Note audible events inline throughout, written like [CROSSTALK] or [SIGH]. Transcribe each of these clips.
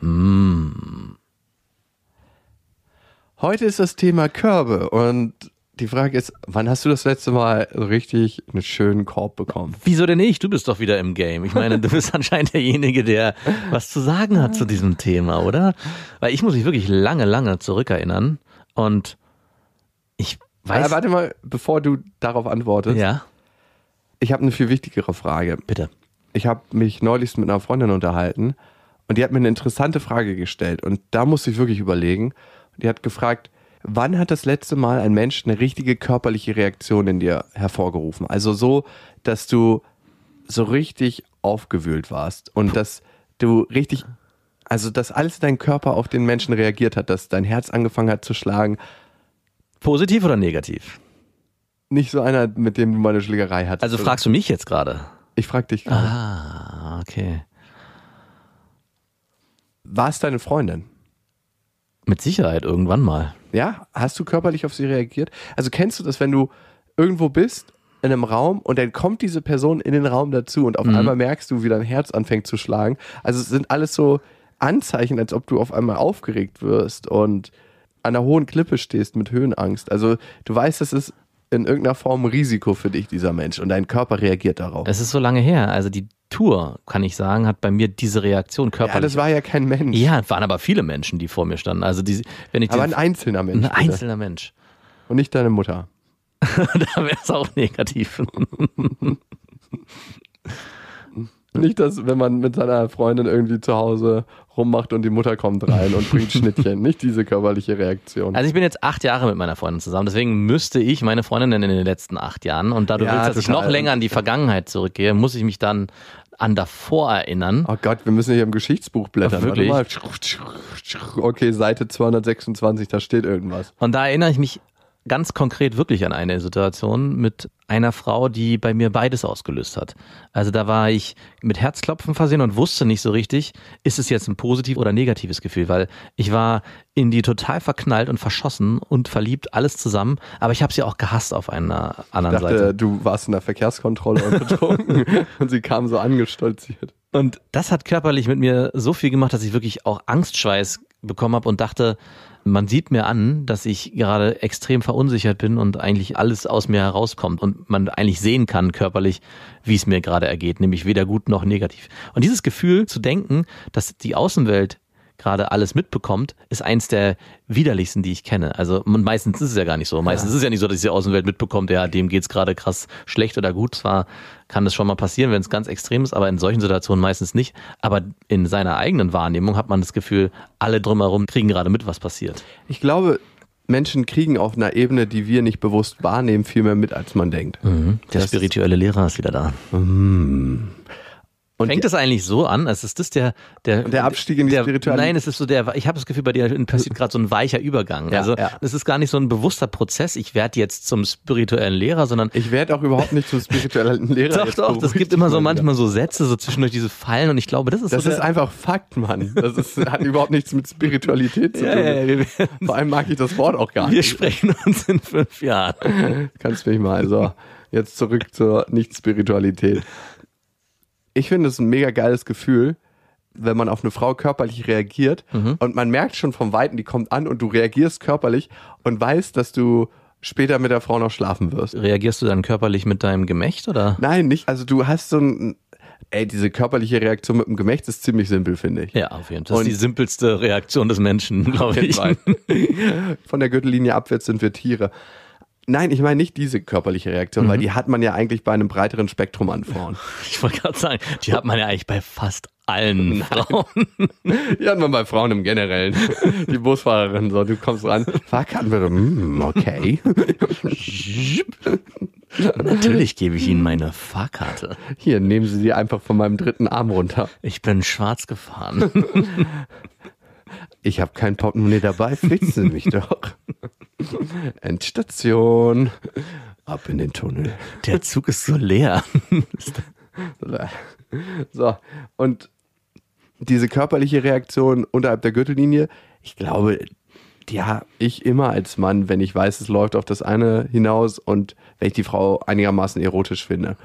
Mm. Heute ist das Thema Körbe und die Frage ist, wann hast du das letzte Mal so richtig einen schönen Korb bekommen? Wieso denn nicht? Du bist doch wieder im Game. Ich meine, du bist [LAUGHS] anscheinend derjenige, der was zu sagen hat zu diesem Thema, oder? Weil ich muss mich wirklich lange, lange zurückerinnern und ich weiß. Aber warte mal, bevor du darauf antwortest. Ja, Ich habe eine viel wichtigere Frage. bitte. Ich habe mich neulich mit einer Freundin unterhalten und die hat mir eine interessante Frage gestellt und da musste ich wirklich überlegen. Die hat gefragt, wann hat das letzte Mal ein Mensch eine richtige körperliche Reaktion in dir hervorgerufen? Also so, dass du so richtig aufgewühlt warst und dass du richtig, also dass alles dein Körper auf den Menschen reagiert hat, dass dein Herz angefangen hat zu schlagen. Positiv oder negativ? Nicht so einer, mit dem du mal eine Schlägerei hattest. Also fragst du mich jetzt gerade? Ich frag dich gerade. Ah, okay. War es deine Freundin? Mit Sicherheit irgendwann mal. Ja, hast du körperlich auf sie reagiert? Also kennst du das, wenn du irgendwo bist in einem Raum und dann kommt diese Person in den Raum dazu und auf einmal merkst du, wie dein Herz anfängt zu schlagen. Also es sind alles so Anzeichen, als ob du auf einmal aufgeregt wirst und an einer hohen Klippe stehst mit Höhenangst. Also du weißt, das ist in irgendeiner Form ein Risiko für dich, dieser Mensch, und dein Körper reagiert darauf. Es ist so lange her. Also die Tour, kann ich sagen, hat bei mir diese Reaktion körperlich. ja, das war ja kein Mensch. Ja, es waren aber viele Menschen, die vor mir standen. Also die, wenn ich aber ein einzelner Mensch. ein bitte. einzelner Mensch. Und nicht deine Mutter. [LAUGHS] da wäre es auch negativ. [LAUGHS] Nicht, dass, wenn man mit seiner Freundin irgendwie zu Hause rummacht und die Mutter kommt rein und bringt [LAUGHS] Schnittchen. Nicht diese körperliche Reaktion. Also ich bin jetzt acht Jahre mit meiner Freundin zusammen, deswegen müsste ich meine Freundin in den letzten acht Jahren und da du Ja, willst, dass ich total. noch länger an die Vergangenheit zurückgehe, muss ich mich dann an davor erinnern. oh Gott, wir müssen hier im Geschichtsbuch blättern. Wirklich? Okay, Seite 226, da steht irgendwas. Und da erinnere ich mich ganz konkret wirklich an eine Situation mit einer Frau, die bei mir beides ausgelöst hat. Also da war ich mit Herzklopfen versehen und wusste nicht so richtig, ist es jetzt ein positiv oder negatives Gefühl, weil ich war in die total verknallt und verschossen und verliebt, alles zusammen, aber ich habe sie auch gehasst auf einer Ich anderen dachte, Seite. du warst in der Verkehrskontrolle und betrunken [LAUGHS] und sie kam so angestolziert. Und das hat körperlich mit mir so viel gemacht, dass ich wirklich auch Angstschweiß bekommen habe und dachte, man sieht mir an, dass ich gerade extrem verunsichert bin und eigentlich alles aus mir herauskommt und man eigentlich sehen kann körperlich, wie es mir gerade ergeht, nämlich weder gut noch negativ. Und dieses Gefühl zu denken, dass die Außenwelt gerade alles mitbekommt, ist eins der widerlichsten, die ich kenne. Also meistens ist es ja gar nicht so. Meistens ist es ja nicht so, dass die Außenwelt mitbekommt, ja, dem geht's gerade krass schlecht oder gut. Zwar kann das schon mal passieren, wenn es ganz extrem ist, aber in solchen Situationen meistens nicht. Aber in seiner eigenen Wahrnehmung hat man das Gefühl, alle drumherum kriegen gerade mit, was passiert. Ich glaube, Menschen kriegen auf einer Ebene, die wir nicht bewusst wahrnehmen, viel mehr mit, als man denkt. Der spirituelle Lehrer ist wieder da. Und Fängt es eigentlich so an, als ist das der der Der Abstieg in die der, Spiritualität? Nein, es ist so der. Ich habe das Gefühl, bei dir passiert gerade so ein weicher Übergang. Ja, also ja. es ist gar nicht so ein bewusster Prozess. Ich werde jetzt zum spirituellen Lehrer, sondern ich werde auch überhaupt nicht zum spirituellen [LAUGHS] Lehrer. doch, doch. Das gibt immer so manchmal so Sätze, so zwischendurch diese Fallen und ich glaube, das ist Das so ist einfach Fakt, Mann. Das ist, hat überhaupt nichts mit Spiritualität zu tun. ja, ja, wir, Vor allem mag ich das Wort auch gar wir nicht. sprechen uns in fünf Jahren. Kannst mich mal. Also, jetzt zurück zur Nicht-Spiritualität. Ich finde es ein mega geiles Gefühl, wenn man auf eine Frau körperlich reagiert Mhm. und man merkt schon vom Weiten, die kommt an und du reagierst körperlich und weißt, dass du später mit der Frau noch schlafen wirst. Reagierst du dann körperlich mit deinem Gemächt oder? Nein, nicht. Also du hast so ein. Ey, diese körperliche Reaktion mit dem Gemächt ist ziemlich simpel, finde ich. Ja, auf jeden Fall. Das ist die simpelste Reaktion des Menschen, glaube ich. [LAUGHS] Von der Gürtellinie abwärts sind wir Tiere. Nein, ich meine nicht diese körperliche Reaktion, weil die hat man ja eigentlich bei einem breiteren Spektrum an Frauen. [LAUGHS] Ich wollte gerade sagen, die hat man ja eigentlich bei fast allen Frauen. [LAUGHS] Die hat man bei Frauen im Generellen. Die Busfahrerin, so, du kommst ran, Fahrkarten bitte, mm, okay. [LAUGHS] Natürlich gebe ich Ihnen meine Fahrkarte. Hier, nehmen Sie die einfach von meinem dritten Arm runter. Ich bin schwarz gefahren. Ich habe kein Portemonnaie dabei, finden Sie mich [LAUGHS] doch. Endstation. Ab in den Tunnel. Der Zug ist so leer. [LAUGHS] So, und diese körperliche Reaktion unterhalb der Gürtellinie, ich glaube, die habe ich immer als Mann, wenn ich weiß, es läuft auf das eine hinaus und wenn ich die Frau einigermaßen erotisch finde.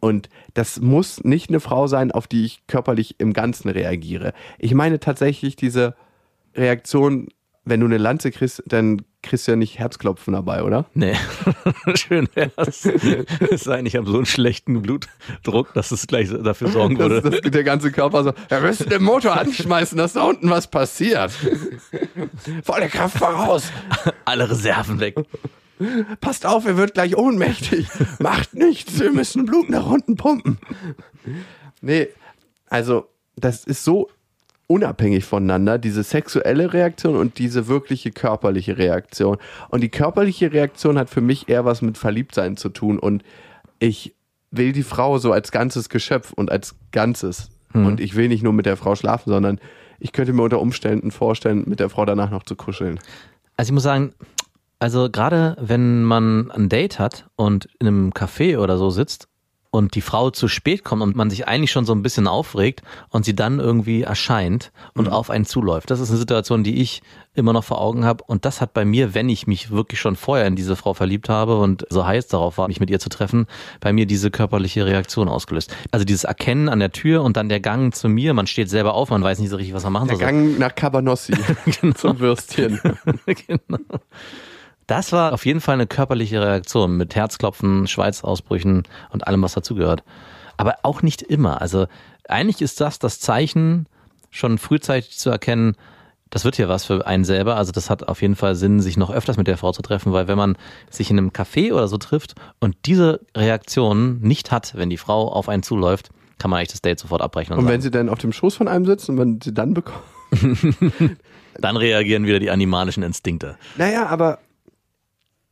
Und das muss nicht eine Frau sein, auf die ich körperlich im Ganzen reagiere. Ich meine tatsächlich diese Reaktion, wenn du eine Lanze kriegst, dann kriegst du ja nicht Herzklopfen dabei, oder? Nee, [LAUGHS] schön wär's. Es sei denn, ich habe so einen schlechten Blutdruck, dass es gleich dafür sorgen Das, würde. das, der ganze Körper so, wir müssen den Motor anschmeißen, dass da unten was passiert. Volle Kraft voraus. Alle Reserven weg. Passt auf, er wird gleich ohnmächtig. Macht nichts, wir müssen Blut nach unten pumpen. Nee, also das ist so unabhängig voneinander, diese sexuelle Reaktion und diese wirkliche körperliche Reaktion. Und die körperliche Reaktion hat für mich eher was mit Verliebtsein zu tun und ich will die Frau so als ganzes Geschöpf und als Ganzes. Und ich will nicht nur mit der Frau schlafen, sondern ich könnte mir unter Umständen vorstellen, mit der Frau danach noch zu kuscheln. Also ich muss sagen, also gerade wenn man ein Date hat und in einem Café oder so sitzt und die Frau zu spät kommt und man sich eigentlich schon so ein bisschen aufregt und sie dann irgendwie erscheint und auf einen zuläuft. Das ist eine Situation, die ich immer noch vor Augen habe und das hat bei mir, wenn ich mich wirklich schon vorher in diese Frau verliebt habe und so heiß darauf war, mich mit ihr zu treffen, bei mir diese körperliche Reaktion ausgelöst. Also dieses Erkennen an der Tür und dann der Gang zu mir, man steht selber auf, man weiß nicht so richtig, was man machen Der soll. Gang nach Cabanossi [LAUGHS] zum Würstchen. [LAUGHS] genau. Das war auf jeden Fall eine körperliche Reaktion mit Herzklopfen, Schweißausbrüchen und allem, was dazugehört. Aber auch nicht immer. Also eigentlich ist das das Zeichen, schon frühzeitig zu erkennen, das wird hier was für einen selber. Also das hat auf jeden Fall Sinn, sich noch öfters mit der Frau zu treffen, weil wenn man sich in einem Café oder so trifft und diese Reaktion nicht hat, wenn die Frau auf einen zuläuft, kann man eigentlich das Date sofort abbrechen. Und, Und wenn sagen, sie dann auf dem Schoß von einem sitzt und man sie dann bekommt. [LAUGHS] dann reagieren wieder die animalischen Instinkte. Naja, aber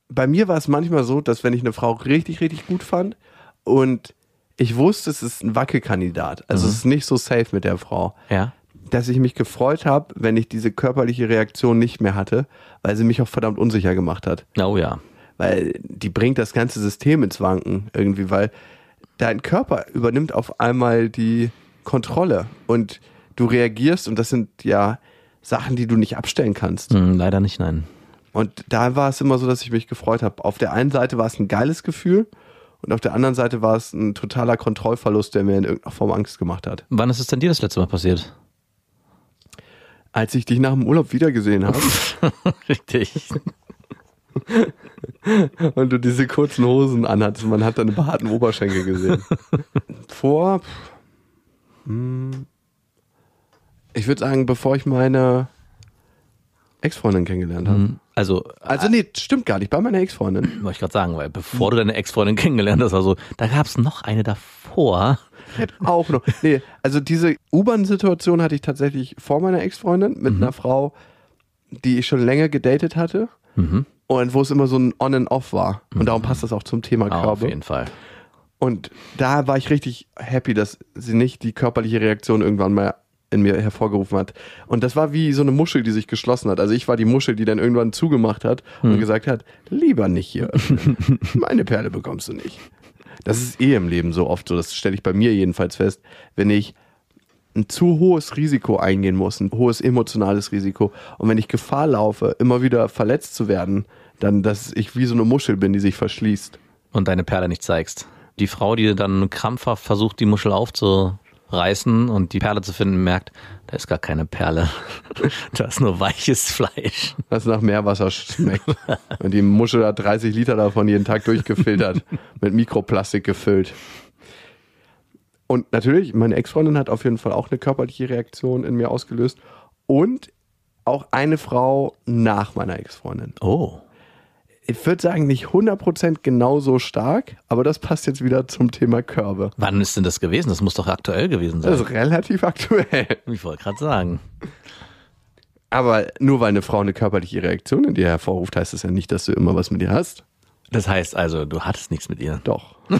bei mir war es manchmal so, dass wenn ich eine Frau richtig, richtig gut fand und ich wusste, es ist ein Wackelkandidat, also es ist nicht so safe mit der Frau, Ja. dass ich mich gefreut habe, wenn ich diese körperliche Reaktion nicht mehr hatte, weil sie mich auch verdammt unsicher gemacht hat. Oh ja. Weil die bringt das ganze System ins Wanken irgendwie, weil dein Körper übernimmt auf einmal die Kontrolle und du reagierst und das sind ja Sachen, die du nicht abstellen kannst. Hm, leider nicht, nein. Und da war es immer so, dass ich mich gefreut habe. Auf der einen Seite war es ein geiles Gefühl und auf der anderen Seite war es ein totaler Kontrollverlust, der mir in irgendeiner Form Angst gemacht hat. Wann ist es denn dir das letzte Mal passiert? Als ich dich nach dem Urlaub wiedergesehen habe [LAUGHS] Richtig. [LAUGHS] und du diese kurzen Hosen anhattest, man hat deine behaarten Oberschenkel gesehen. Vor, hm, ich würde sagen, bevor ich meine Ex-Freundin kennengelernt habe. Also, Also nee, stimmt gar nicht, bei meiner Ex-Freundin. [CLEARS THROAT] wollte ich gerade sagen, weil bevor du deine Ex-Freundin kennengelernt hast, also da gab es noch eine davor. [LAUGHS] Auch noch. Nee, also diese U-Bahn-Situation hatte ich tatsächlich vor meiner Ex-Freundin mit einer Frau, die ich schon länger gedatet hatte. Und wo es immer so ein On and Off war. Und darum passt das auch zum Thema Körper. auf jeden Fall. Und da war ich richtig happy, dass sie nicht die körperliche Reaktion irgendwann mal in mir hervorgerufen hat. Und das war wie so eine Muschel, die sich geschlossen hat. Also ich war die Muschel, die dann irgendwann zugemacht hat und gesagt hat, lieber nicht hier. [LAUGHS] Meine Perle bekommst du nicht. Das ist eh im Leben so oft so, das stelle ich bei mir jedenfalls fest, wenn ich ein zu hohes Risiko eingehen muss, ein hohes emotionales Risiko. Und wenn ich Gefahr laufe, immer wieder verletzt zu werden, dann, dass ich wie so eine Muschel bin, die sich verschließt. Und deine Perle nicht zeigst. Die Frau, die dann krampfhaft versucht, die Muschel aufzureißen und die Perle zu finden, merkt, da ist gar keine Perle. [LAUGHS] da ist nur weiches Fleisch. was nach Meerwasser schmeckt. Und die Muschel hat 30 Liter davon jeden Tag durchgefiltert, [LAUGHS] mit Mikroplastik gefüllt. Und natürlich, meine Ex-Freundin hat auf jeden Fall auch eine körperliche Reaktion in mir ausgelöst. Und auch eine Frau nach meiner Ex-Freundin. Oh. Ich würde sagen, nicht 100% genauso stark, aber das passt jetzt wieder zum Thema Körbe. Wann ist denn das gewesen? Das muss doch aktuell gewesen sein. Das ist relativ aktuell. [LAUGHS] ich wollte gerade sagen. Aber nur weil eine Frau eine körperliche Reaktion in dir hervorruft, heißt das ja nicht, dass du immer was mit ihr hast. Das heißt also, du hattest nichts mit ihr. Doch. [LAUGHS]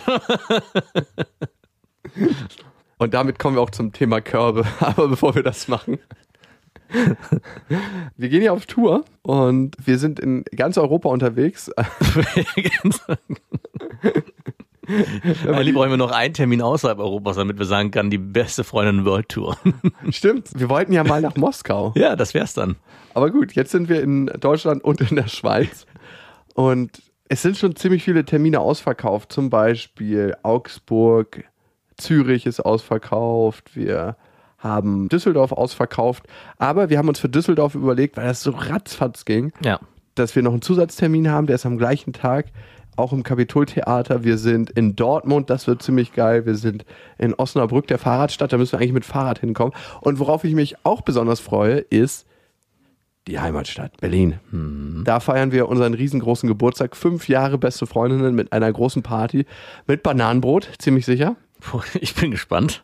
Und damit kommen wir auch zum Thema Körbe. [LAUGHS] Aber bevor wir das machen, [LAUGHS] Wir gehen ja auf Tour und wir sind in ganz Europa unterwegs. [LAUGHS] Eigentlich brauchen wir noch einen Termin außerhalb Europas, damit wir sagen können, die beste Freundin World Tour. [LAUGHS] Stimmt, wir wollten ja mal nach Moskau. ja, das wär's dann. Aber gut, jetzt sind wir in Deutschland und in der Schweiz. Und es sind schon ziemlich viele Termine ausverkauft. Zum Beispiel Augsburg, Zürich ist ausverkauft. Wir haben Düsseldorf ausverkauft. Aber wir haben uns für Düsseldorf überlegt, weil das so ratzfatz ging, Ja. dass wir noch einen Zusatztermin haben, der ist am gleichen Tag, auch im Kapitoltheater. Wir sind in Dortmund, das wird ziemlich geil. Wir sind in Osnabrück, der Fahrradstadt, da müssen wir eigentlich mit Fahrrad hinkommen. Und worauf ich mich auch besonders freue, ist die Heimatstadt Berlin. Da feiern wir unseren riesengroßen Geburtstag. Fünf Jahre beste Freundinnen mit einer großen Party mit Bananenbrot, ziemlich sicher. [LAUGHS] Ich bin gespannt.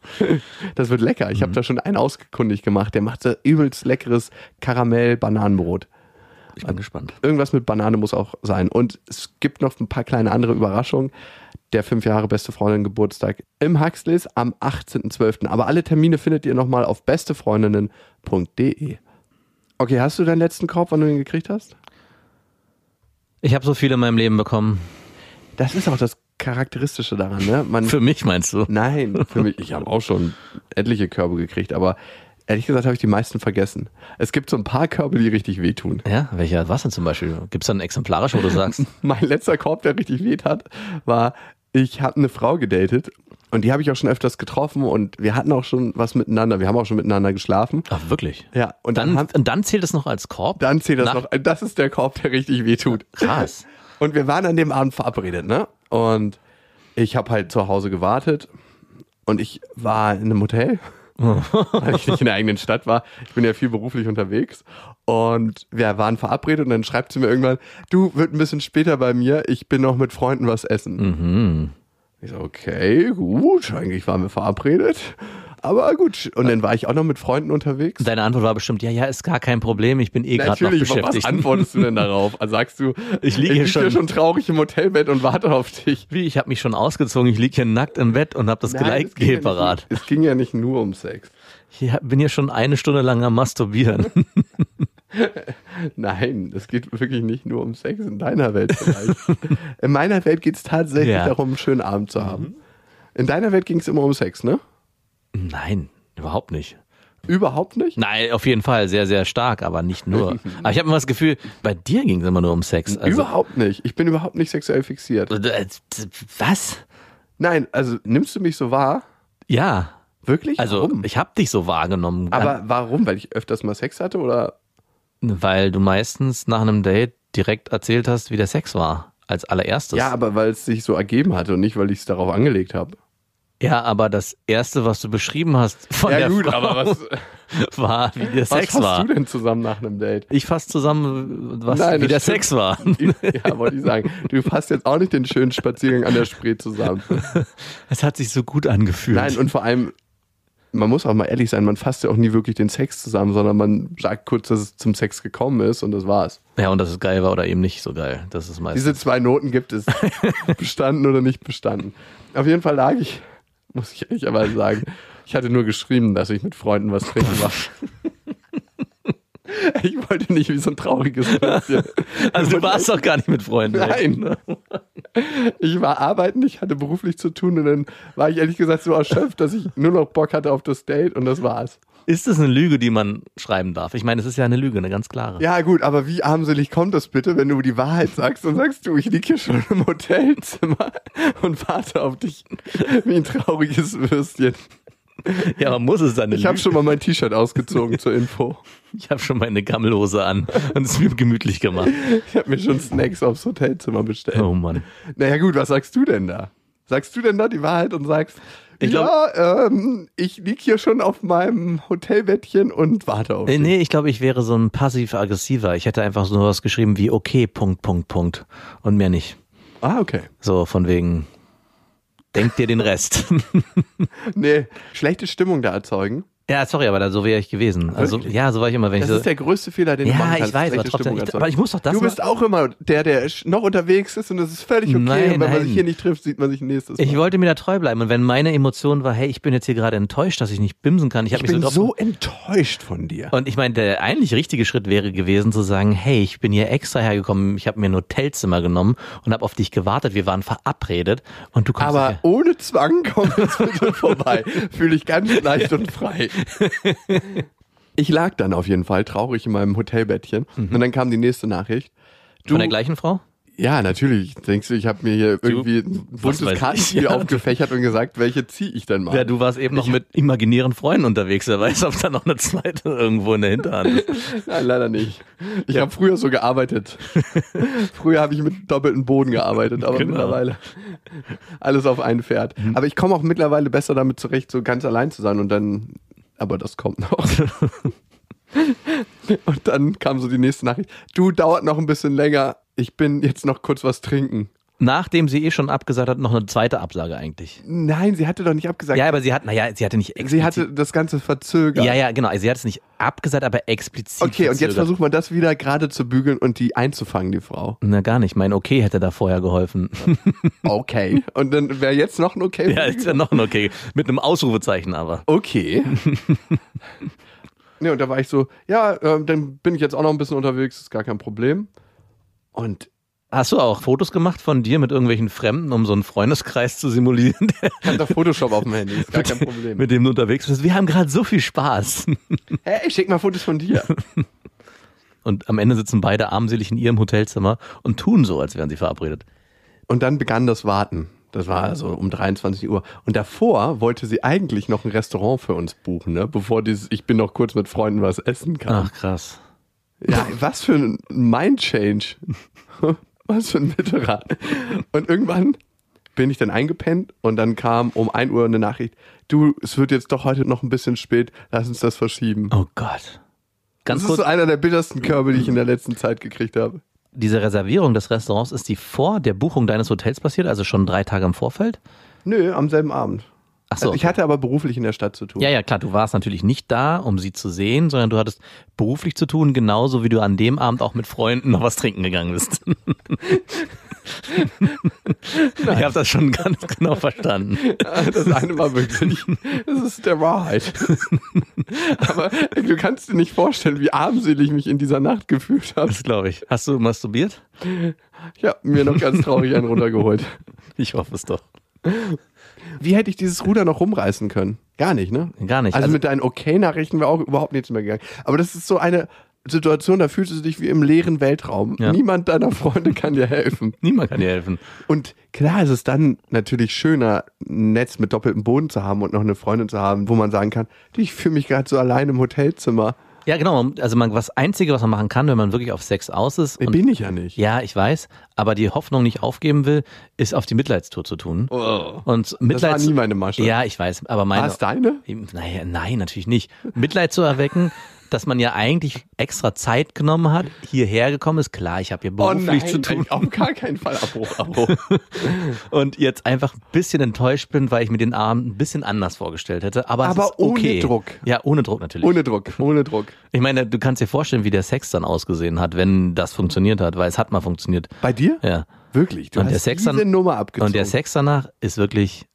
Das wird lecker. Ich habe da schon einen ausgekundigt gemacht. Der macht so übelst leckeres Karamell-Bananenbrot. Ich bin gespannt. Irgendwas mit Banane muss auch sein. Und es gibt noch ein paar kleine andere Überraschungen. Der fünf Jahre beste Freundin Geburtstag im Huxleys am 18.12. Aber alle Termine findet ihr nochmal auf bestefreundinnen.de. Okay, hast du deinen letzten Korb, wann du ihn gekriegt hast? Ich habe so viel in meinem Leben bekommen. Das ist auch das Charakteristische daran, ne? Man, Für mich meinst du? nein, für mich, ich habe auch schon etliche Körbe gekriegt, aber ehrlich gesagt habe ich die meisten vergessen. Es gibt so ein paar Körbe, die richtig wehtun. Ja, welcher, was denn zum Beispiel? Gibt's dann exemplarisch, wo du sagst? [LAUGHS] Mein letzter Korb, der richtig weh hat, war, ich habe eine Frau gedatet und die habe ich auch schon öfters getroffen und wir hatten auch schon was miteinander. Wir haben auch schon miteinander geschlafen. Ach, wirklich? Ja, und dann, Dann, haben, und dann zählt es noch als Korb? dann zählt das Nach- noch. Das ist der Korb, der richtig weh tut. Krass. Und wir waren an dem Abend verabredet, ne? Und ich habe halt zu Hause gewartet und ich war in einem Hotel, [LAUGHS] weil ich nicht in der eigenen Stadt war. Ich bin ja viel beruflich unterwegs. Und wir waren verabredet und dann schreibt sie mir irgendwann, du, wird ein bisschen später bei mir, ich bin noch mit Freunden was essen. Mhm. Ich so, okay, gut, eigentlich waren wir verabredet. Aber gut. Und dann war ich auch noch mit Freunden unterwegs. Deine Antwort war bestimmt, ja, ja, ist gar kein Problem, ich bin eh gerade noch Natürlich, aber was beschäftigt. antwortest du denn [LAUGHS] darauf? Also sagst du, Ich liege hier schon- schon traurig im Hotelbett und warte auf dich. Wie, ich habe mich schon ausgezogen, ich liege hier nackt im Bett und habe das Nein, es geliked ging ja Gel parat. nicht- Es ging ja nicht nur um Sex. Ich bin hier schon eine Stunde lang am Masturbieren. [LAUGHS] Nein, es geht wirklich nicht nur um Sex in deiner Welt vielleicht. [LAUGHS] in meiner Welt geht es tatsächlich Ja. darum, einen schönen Abend zu haben. In deiner Welt ging es immer um Sex, ne? Nein, überhaupt nicht. Überhaupt nicht? Nein, auf jeden Fall sehr, sehr stark, aber nicht nur. [LAUGHS] Aber ich habe immer das Gefühl, bei dir ging es immer nur um Sex. Also, überhaupt nicht. Ich bin überhaupt nicht sexuell fixiert. Äh, Was? Nein, also nimmst du mich so wahr? Ja. Wirklich? Also warum? ich habe dich so wahrgenommen. Aber warum? Weil ich öfters mal Sex hatte oder? Weil du meistens nach einem Date direkt erzählt hast, wie der Sex war. Als allererstes. Ja, aber weil es sich so ergeben hatte und nicht, weil ich es darauf angelegt habe. Ja, aber das erste, was du beschrieben hast von Ja der gut, Frau, aber was, [LAUGHS] war, wie der was Sex war. du denn zusammen nach einem Date? Ich fasse zusammen, was, Nein, wie der stimmt. Sex war. [LAUGHS] Ja, wollte ich sagen. Du fasst jetzt auch nicht den schönen Spaziergang an der Spree zusammen. [LAUGHS] Es hat sich so gut angefühlt. Nein, und vor allem, man muss auch mal ehrlich sein, man fasst ja auch nie wirklich den Sex zusammen, sondern man sagt kurz, dass es zum Sex gekommen ist und das war's. ja, und dass es geil war oder eben nicht so geil. Das ist meistens. Diese zwei Noten gibt es. bestanden oder nicht bestanden. Auf jeden Fall lag ich, muss ich ehrlicherweise sagen, ich hatte nur geschrieben, dass ich mit Freunden was trinken war. [LAUGHS] Ich wollte nicht wie so ein trauriges Würstchen. also du warst doch gar nicht mit Freunden. Nein. Ich war arbeiten, ich hatte beruflich zu tun und dann war ich ehrlich gesagt so erschöpft, dass ich nur noch Bock hatte auf das Date und das war's. Ist das eine Lüge, die man schreiben darf? Ich meine, es ist ja eine Lüge, eine ganz klare. Ja gut, aber wie armselig kommt das bitte, wenn du die Wahrheit sagst und sagst du, ich liege hier schon im Hotelzimmer und warte auf dich wie ein trauriges Würstchen. Ja, aber muss es dann Ich habe schon mal mein T-Shirt ausgezogen zur Info. Ich habe schon meine Gammelhose an und es mir gemütlich gemacht. Ich habe mir schon Snacks aufs Hotelzimmer bestellt. Oh Mann. Naja gut, was sagst du denn da? Sagst du denn da die Wahrheit und sagst, Ich ja, ähm, ich lieg hier schon auf meinem Hotelbettchen und warte auf Äh, dich. Nee, ich glaube, ich wäre so ein passiv-aggressiver. Ich hätte einfach so was geschrieben wie okay, Punkt, Punkt, Punkt. Und mehr nicht. Ah, okay. So von wegen, denk dir den Rest. [LAUGHS] Nee, schlechte Stimmung da erzeugen. Ja, sorry, aber da so wäre ich gewesen. Also ja, so war ich immer, wenn Das ich so. ist der größte Fehler, den du Ja, machen ich kannst. weiß, aber trotzdem- ich- aber ich muss doch das Du bist auch immer der, der noch unterwegs ist und das ist völlig okay. Nein, und wenn man nein. sich hier nicht trifft, sieht man sich nächstes Mal. ich wollte mir da treu bleiben und wenn meine Emotion war, hey, ich bin jetzt hier gerade enttäuscht, dass ich nicht bimsen kann. Ich, ich mich bin drauf- so enttäuscht von dir. Und ich meine, der eigentlich richtige Schritt wäre gewesen zu sagen, hey, ich bin hier extra hergekommen, ich habe mir ein Hotelzimmer genommen und habe auf dich gewartet, wir waren verabredet und du kommst Aber her. ohne Zwang komm jetzt bitte vorbei. Fühle ich ganz leicht und frei. [LAUGHS] Ich lag dann auf jeden Fall traurig in meinem Hotelbettchen und dann kam die nächste Nachricht. Du, Von der gleichen Frau? ja, natürlich. Denkst du, ich habe mir hier irgendwie ein buntes ich, Kartenspiel [LAUGHS] ja. aufgefächert und gesagt, welche ziehe ich denn mal? Ja, du warst eben noch mit imaginären Freunden unterwegs, wer weiß, ob da noch eine zweite irgendwo in der Hinterhand ist. [LAUGHS] Nein, leider nicht. Ich habe früher so gearbeitet. früher habe ich mit doppeltem Boden gearbeitet, aber Genau. mittlerweile alles auf ein Pferd. Aber ich komme auch mittlerweile besser damit zurecht, so ganz allein zu sein und dann, aber das kommt noch. [LAUGHS] und dann kam so die nächste Nachricht. Du dauert noch ein bisschen länger. Ich bin jetzt noch kurz was trinken. Nachdem sie eh schon abgesagt hat, noch eine zweite Absage eigentlich. Nein, sie hatte doch nicht abgesagt. Ja, aber sie hat, naja, sie hatte nicht explizit. sie hatte das Ganze verzögert. ja, ja, genau. Also sie hat es nicht abgesagt, aber explizit. Okay, und jetzt verzögert. versucht man das wieder gerade zu bügeln und die einzufangen, die Frau. Na, gar nicht. Mein Okay hätte da vorher geholfen. [LAUGHS] Okay. Und dann wäre jetzt noch ein Okay. ja, ist ja noch ein Okay. Mit einem Ausrufezeichen aber. Okay. [LAUGHS] ne, und da war ich so, ja, ähm, dann bin ich jetzt auch noch ein bisschen unterwegs, ist gar kein Problem. Und Hast du auch Fotos gemacht von dir mit irgendwelchen Fremden, um so einen Freundeskreis zu simulieren, der, ich hab da Photoshop auf dem Handy, ist gar kein Problem. mit dem du unterwegs bist? Wir haben gerade so viel Spaß. Hey, schick mal Fotos von dir. [LAUGHS] Und am Ende sitzen beide armselig in ihrem Hotelzimmer und tun so, als wären sie verabredet. Und dann begann das Warten. Das war also um 23 Uhr. Und davor wollte sie eigentlich noch ein Restaurant für uns buchen, ne? bevor dieses Ich bin noch kurz mit Freunden was essen kann. Ach, krass. Ja, was für ein Mind-Change. [LAUGHS] Was für ein Veteran. Und irgendwann bin ich dann eingepennt und dann kam um 1 Uhr eine Nachricht, du, es wird jetzt doch heute noch ein bisschen spät, lass uns das verschieben. Oh Gott. Ganz das ist kurz, so einer der bittersten Körbe, die ich in der letzten Zeit gekriegt habe. diese Reservierung des Restaurants, ist die vor der Buchung deines Hotels passiert, also schon drei Tage im Vorfeld? Nö, am selben Abend. Ach so. Also ich hatte aber beruflich in der Stadt zu tun. Ja, ja, klar, du warst natürlich nicht da, um sie zu sehen, sondern du hattest beruflich zu tun, genauso wie du an dem Abend auch mit Freunden noch was trinken gegangen bist. [LAUGHS] ich habe das schon ganz genau verstanden. Das eine war wirklich, das ist der Wahrheit. [LAUGHS] Aber du kannst dir nicht vorstellen, wie armselig ich mich in dieser Nacht gefühlt habe. Das glaube ich. Hast du masturbiert? Ich habe mir noch ganz traurig einen runtergeholt. Ich hoffe es doch. Wie hätte ich dieses Ruder noch rumreißen können? Gar nicht, ne? Gar nicht. Also, Also- mit deinen Okay-Nachrichten wäre auch überhaupt nichts mehr gegangen. Aber das ist so eine Situation, da fühlst du dich wie im leeren Weltraum. Ja. Niemand deiner Freunde kann dir helfen. [LAUGHS] Niemand kann dir helfen. Und klar ist es dann natürlich schöner, ein Netz mit doppeltem Boden zu haben und noch eine Freundin zu haben, wo man sagen kann, ich fühle mich gerade so allein im Hotelzimmer. Ja, genau. Also man, was Einzige, was man machen kann, wenn man wirklich auf Sex aus ist. und- Bin ich ja nicht. ja, ich weiß, aber die Hoffnung nicht aufgeben will, ist auf die Mitleidstour zu tun. Oh. Und Das war Mitleids nie meine Masche. Ja, ich weiß, aber War meine. es deine? Naja, nein, natürlich nicht. Mitleid zu erwecken, [LAUGHS] dass man ja eigentlich extra Zeit genommen hat, hierher gekommen ist. Klar, ich habe hier beruflich zu tun Auf gar keinen Fall [LAUGHS] Abbruch, Abbruch. und jetzt einfach ein bisschen enttäuscht bin, weil ich mir den Abend ein bisschen anders vorgestellt hätte. Aber, Aber okay. ohne Druck. Ja, ohne Druck natürlich. ohne Druck, ohne Druck. Ich meine, du kannst dir vorstellen, wie der Sex dann ausgesehen hat, wenn das funktioniert hat, weil es hat mal funktioniert. Bei dir? Ja. Wirklich? Du Und hast der Sex diese Nummer abgezogen. Und der Sex danach ist wirklich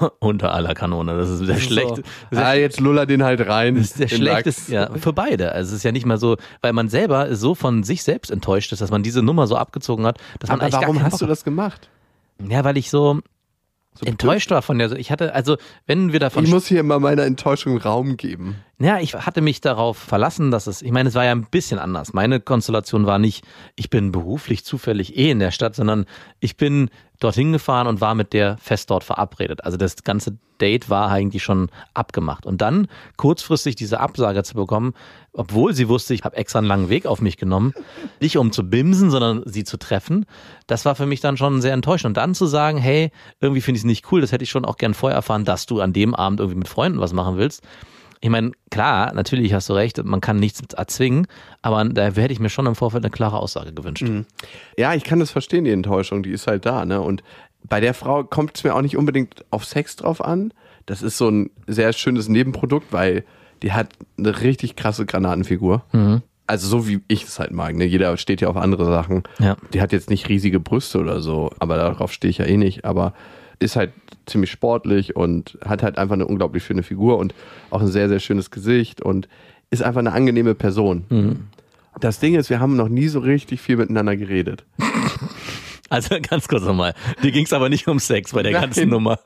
[LAUGHS] unter aller Kanone. Das ist sehr schlecht. So. Ah, jetzt luller den halt rein. Das ist der schlechteste, ja, für beide. Also es ist ja nicht mal so, weil man selber so von sich selbst enttäuscht ist, dass man diese Nummer so abgezogen hat, dass man Aber eigentlich warum hast du Bock das gemacht? Ja, weil ich so, So enttäuscht war von der, ich hatte, also wenn wir davon Ich muss hier mal meiner Enttäuschung Raum geben. Ja, ich hatte mich darauf verlassen, dass es, ich meine, es war ja ein bisschen anders. Meine Konstellation war nicht, ich bin beruflich zufällig eh in der Stadt, sondern ich bin dorthin gefahren und war mit der fest dort verabredet. Also das ganze Date war eigentlich schon abgemacht. Und dann kurzfristig diese Absage zu bekommen, obwohl sie wusste, ich habe extra einen langen Weg auf mich genommen, nicht um zu bimsen, sondern sie zu treffen, das war für mich dann schon sehr enttäuschend. Und dann zu sagen, hey, irgendwie finde ich es nicht cool, das hätte ich schon auch gern vorher erfahren, dass du an dem Abend irgendwie mit Freunden was machen willst. Ich meine, klar, natürlich hast du recht, man kann nichts erzwingen, aber da hätte ich mir schon im Vorfeld eine klare Aussage gewünscht. Ja, ich kann das verstehen, die Enttäuschung, die ist halt da, ne? Und bei der Frau kommt es mir auch nicht unbedingt auf Sex drauf an. Das ist so ein sehr schönes Nebenprodukt, weil die hat eine richtig krasse Granatenfigur. Mhm. Also so wie ich es halt mag. Ne? Jeder steht ja auf andere Sachen. Ja. Die hat jetzt nicht riesige Brüste oder so, aber darauf stehe ich ja eh nicht. Aber ist halt ziemlich sportlich und hat halt einfach eine unglaublich schöne Figur und auch ein sehr, sehr schönes Gesicht und ist einfach eine angenehme Person. Mhm. Das Ding ist, wir haben noch nie so richtig viel miteinander geredet. [LAUGHS] Also ganz kurz nochmal. Dir ging es aber nicht um Sex bei der Nein. ganzen Nummer.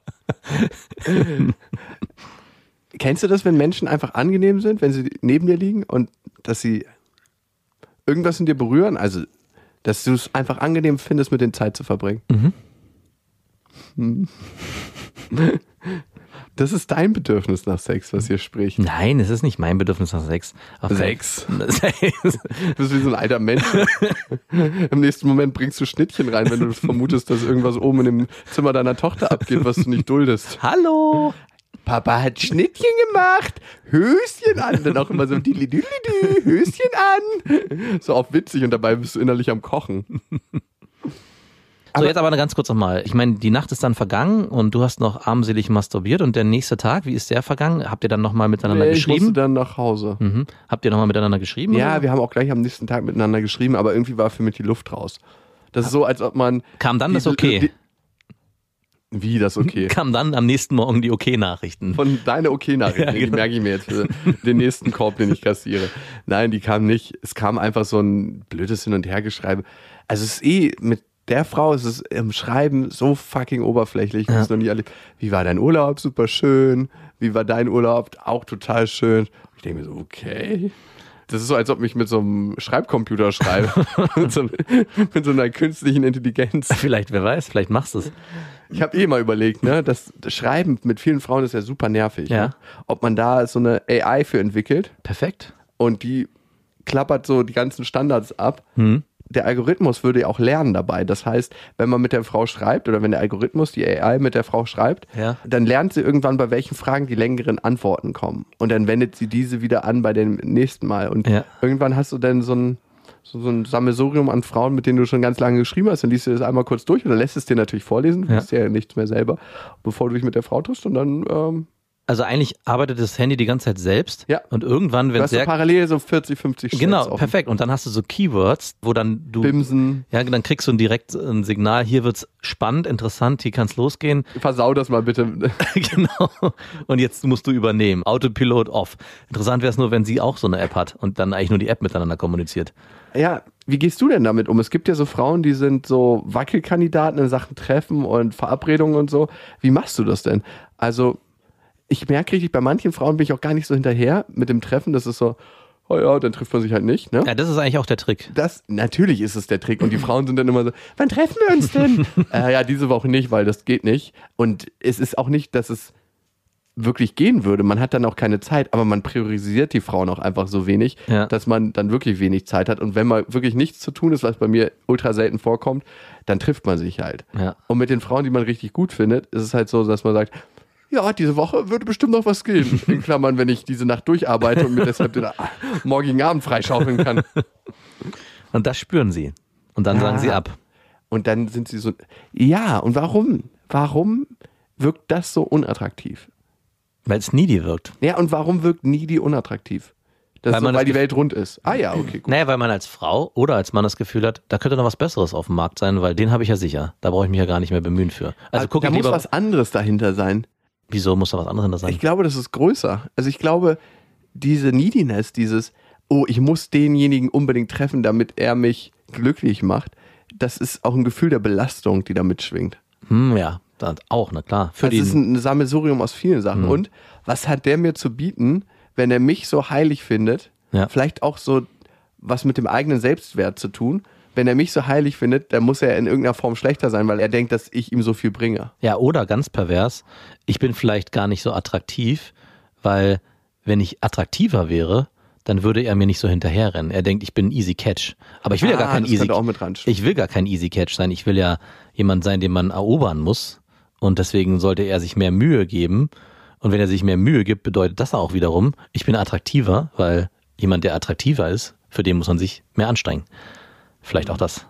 [LAUGHS] Kennst du das, wenn Menschen einfach angenehm sind, wenn sie neben dir liegen und dass sie irgendwas in dir berühren? Also, dass du es einfach angenehm findest, mit denen Zeit zu verbringen. Hm. [LAUGHS] Das ist dein Bedürfnis nach Sex, was hier spricht. Nein, es ist nicht mein Bedürfnis nach Sex. Auf Sex? [LAUGHS] Sex. Du bist wie so ein alter Mensch. [LAUGHS] Im nächsten Moment bringst du Schnittchen rein, wenn du vermutest, dass irgendwas oben in dem Zimmer deiner Tochter abgeht, was du nicht duldest. Hallo. Papa hat Schnittchen gemacht, Höschen an, dann auch immer so dilli dilli di, Höschen an. So auf witzig und dabei bist du innerlich am Kochen. So, jetzt aber ganz kurz nochmal. Ich meine, die Nacht ist dann vergangen und du hast noch armselig masturbiert und der nächste Tag, wie ist der vergangen? Habt ihr dann nochmal miteinander Nee, ich musste geschrieben? dann nach Hause. Mhm. Habt ihr nochmal miteinander geschrieben? Ja, oder? wir haben auch gleich am nächsten Tag miteinander geschrieben, aber irgendwie war für mich die Luft raus. Das ist so, als ob man. Kam dann das die- Okay? die- Wie das [LAUGHS] okay? Kam dann am nächsten Morgen die Okay-Nachrichten. Von deine Okay-Nachricht, [LAUGHS] Ja, die genau. merke ich mir jetzt für den nächsten Korb, den ich kassiere. Nein, die kam nicht. Es kam einfach so ein blödes Hin- und Hergeschreibe. Also es ist eh, mit der Frau ist es im Schreiben so fucking oberflächlich. Ja. Ja. noch nie erlebt. Wie war dein Urlaub? Super schön. Wie war dein Urlaub? Auch total schön. Ich denke mir so, okay. Das ist so, als ob ich mit so einem Schreibcomputer schreibe. [LAUGHS] [LAUGHS] mit, so, mit so einer künstlichen Intelligenz. [LAUGHS] Vielleicht, wer weiß, vielleicht machst du es. Ich habe eh mal überlegt, ne, das Schreiben mit vielen Frauen ist ja super nervig. Ja. Ne? Ob man da so eine AI für entwickelt Perfekt. und die klappert so die ganzen Standards ab. Hm. Der Algorithmus würde ja auch lernen dabei. Das heißt, wenn man mit der Frau schreibt oder wenn der Algorithmus die AI mit der Frau schreibt, Ja. dann lernt sie irgendwann, bei welchen Fragen die längeren Antworten kommen. Und dann wendet sie diese wieder an bei dem nächsten Mal. Und Ja. irgendwann hast du dann so ein, so, so ein Sammelsurium an Frauen, mit denen du schon ganz lange geschrieben hast. Dann liest du das einmal kurz durch oder lässt es dir natürlich vorlesen. Du Ja. liest ja nichts mehr selber, bevor du dich mit der Frau triffst. Und dann ähm, Also eigentlich arbeitet das Handy die ganze Zeit selbst. Ja. Und irgendwann, du wenn so sehr parallel so 40, 50 Chats Genau, offen. perfekt. Und dann hast du so Keywords, wo dann du. Bimsen. Ja, dann kriegst du direkt ein Signal, hier wird's spannend, interessant, hier kann's losgehen. [LAUGHS] Versau das mal bitte. [LAUGHS] genau. Und jetzt musst du übernehmen. Autopilot off. Interessant wäre es nur, wenn sie auch so eine App hat und dann eigentlich nur die App miteinander kommuniziert. Ja, wie gehst du denn damit um? Es gibt ja so Frauen, die sind so Wackelkandidaten in Sachen Treffen und Verabredungen und so. Wie machst du das denn? Also, ich merke richtig, bei manchen Frauen bin ich auch gar nicht so hinterher mit dem Treffen. Das ist so, oh ja, dann trifft man sich halt nicht, ne? Ja, das ist eigentlich auch der Trick. Das, natürlich ist es der Trick. Und die Frauen sind dann immer so, wann treffen wir uns denn? [LAUGHS] äh, ja, diese Woche nicht, weil das geht nicht. Und es ist auch nicht, dass es wirklich gehen würde. Man hat dann auch keine Zeit, aber man priorisiert die Frauen auch einfach so wenig, Ja. dass man dann wirklich wenig Zeit hat. Und wenn mal wirklich nichts zu tun ist, was bei mir ultra selten vorkommt, dann trifft man sich halt. Ja. Und mit den Frauen, die man richtig gut findet, ist es halt so, dass man sagt, ja, diese Woche würde bestimmt noch was gehen. [LAUGHS] In Klammern, wenn ich diese Nacht durcharbeite und mir deshalb den [LAUGHS] morgigen Abend freischaufeln kann. Und das spüren sie. Und dann Ah. sagen sie ab. Und dann sind sie so, ja, und warum? Warum wirkt das so unattraktiv? Weil es needy wirkt. Ja, und warum wirkt Needy unattraktiv? Das Weil so, weil die Welt rund ist. Ah ja, okay, gut. Naja, weil man als Frau oder als Mann das Gefühl hat, da könnte noch was Besseres auf dem Markt sein, weil den habe ich ja sicher. Da brauche ich mich ja gar nicht mehr bemühen für. Also guck da muss lieber, was anderes dahinter sein. Wieso muss da was anderes hinter sein? Ich glaube, das ist größer. Also ich glaube, diese Neediness, dieses, oh, ich muss denjenigen unbedingt treffen, damit er mich glücklich macht, das ist auch ein Gefühl der Belastung, die da mitschwingt. Hm, ja, das auch, na klar. Für Das die, ist ein Sammelsurium aus vielen Sachen. Mhm. Und was hat der mir zu bieten, wenn er mich so heilig findet? Ja. Vielleicht auch so was mit dem eigenen Selbstwert zu tun. Wenn er mich so heilig findet, dann muss er in irgendeiner Form schlechter sein, weil er denkt, dass ich ihm so viel bringe. Ja, oder ganz pervers, ich bin vielleicht gar nicht so attraktiv, weil wenn ich attraktiver wäre, dann würde er mir nicht so hinterherrennen. Er denkt, ich bin ein Easy Catch. Aber ich will ja gar Ah, kein Easy ranspielen. Ich will gar kein Easy Catch sein. Ich will ja jemand sein, den man erobern muss. Und deswegen sollte er sich mehr Mühe geben. Und wenn er sich mehr Mühe gibt, bedeutet das auch wiederum, ich bin attraktiver, weil jemand, der attraktiver ist, für den muss man sich mehr anstrengen. Vielleicht auch das.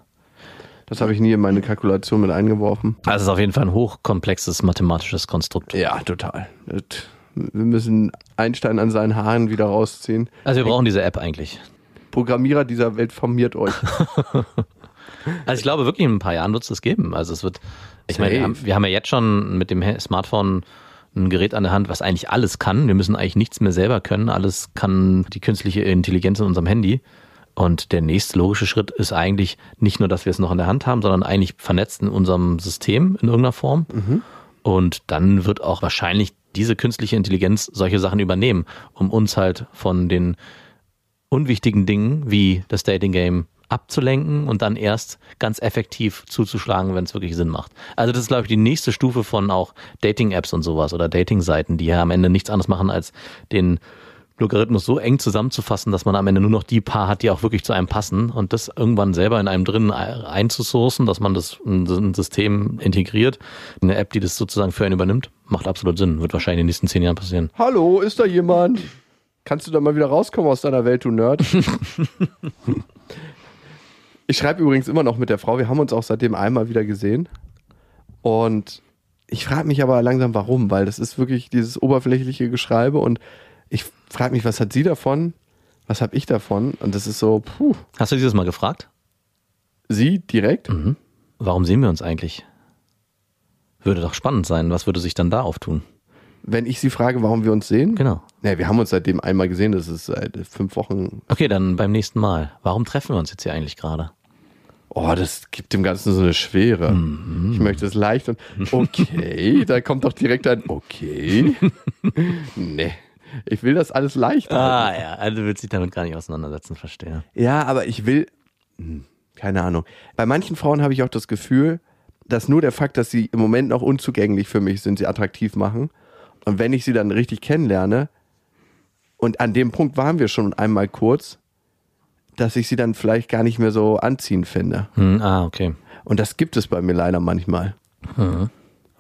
Das habe ich nie in meine Kalkulation mit eingeworfen. Also es ist auf jeden Fall ein hochkomplexes mathematisches Konstrukt. Ja, total. Wir müssen Einstein an seinen Haaren wieder rausziehen. Also wir brauchen diese App eigentlich. Programmierer dieser Welt formiert euch. [LAUGHS] Also ich glaube wirklich in ein paar Jahren wird es das geben. Also es wird, ich meine, wir haben, wir haben ja jetzt schon mit dem Smartphone ein Gerät an der Hand, was eigentlich alles kann. Wir müssen eigentlich nichts mehr selber können. Alles kann die künstliche Intelligenz in unserem Handy. Und der nächste logische Schritt ist eigentlich nicht nur, dass wir es noch in der Hand haben, sondern eigentlich vernetzt in unserem System in irgendeiner Form. Und dann wird auch wahrscheinlich diese künstliche Intelligenz solche Sachen übernehmen, um uns halt von den unwichtigen Dingen wie das Dating Game abzulenken und dann erst ganz effektiv zuzuschlagen, wenn es wirklich Sinn macht. Also das ist, glaube ich, die nächste Stufe von auch Dating-Apps und sowas oder Dating-Seiten, die ja am Ende nichts anderes machen, als den Logarithmus so eng zusammenzufassen, dass man am Ende nur noch die paar hat, die auch wirklich zu einem passen und das irgendwann selber in einem drin einzusourcen, dass man das in ein System integriert, eine App, die das sozusagen für einen übernimmt, macht absolut Sinn. Wird wahrscheinlich in den nächsten zehn Jahren passieren. Hallo, ist da jemand? Kannst du da mal wieder rauskommen aus deiner Welt, du Nerd? [LAUGHS] ich schreibe übrigens immer noch mit der Frau. Wir haben uns auch seitdem einmal wieder gesehen. Und ich frage mich aber langsam, warum, weil das ist wirklich dieses oberflächliche Geschreibe und ich frage mich, was hat sie davon? Was habe ich davon? Und das ist so, puh, Hast du dieses Mal gefragt? sie direkt? Warum sehen wir uns eigentlich? Würde doch spannend sein. Was würde sich dann da auftun? Wenn ich sie frage, warum wir uns sehen? Genau. Nee, wir haben uns seitdem einmal gesehen, das ist seit fünf Wochen. Okay, dann beim nächsten Mal. Warum treffen wir uns jetzt hier eigentlich gerade? Oh, das gibt dem Ganzen so eine Schwere. Ich möchte es leicht und [LAUGHS] okay, da kommt doch direkt ein okay. [LAUGHS] nee, ich will das alles leicht halten. Ah ja, also du willst dich damit gar nicht auseinandersetzen, verstehe. Ja, aber ich will, hm, keine Ahnung. Bei manchen Frauen habe ich auch das Gefühl, dass nur der Fakt, dass sie im Moment noch unzugänglich für mich sind, sie attraktiv machen. Und wenn ich sie dann richtig kennenlerne, und an dem Punkt waren wir schon einmal kurz, dass ich sie dann vielleicht gar nicht mehr so anziehend finde. Hm, ah, okay. Und das gibt es bei mir leider manchmal.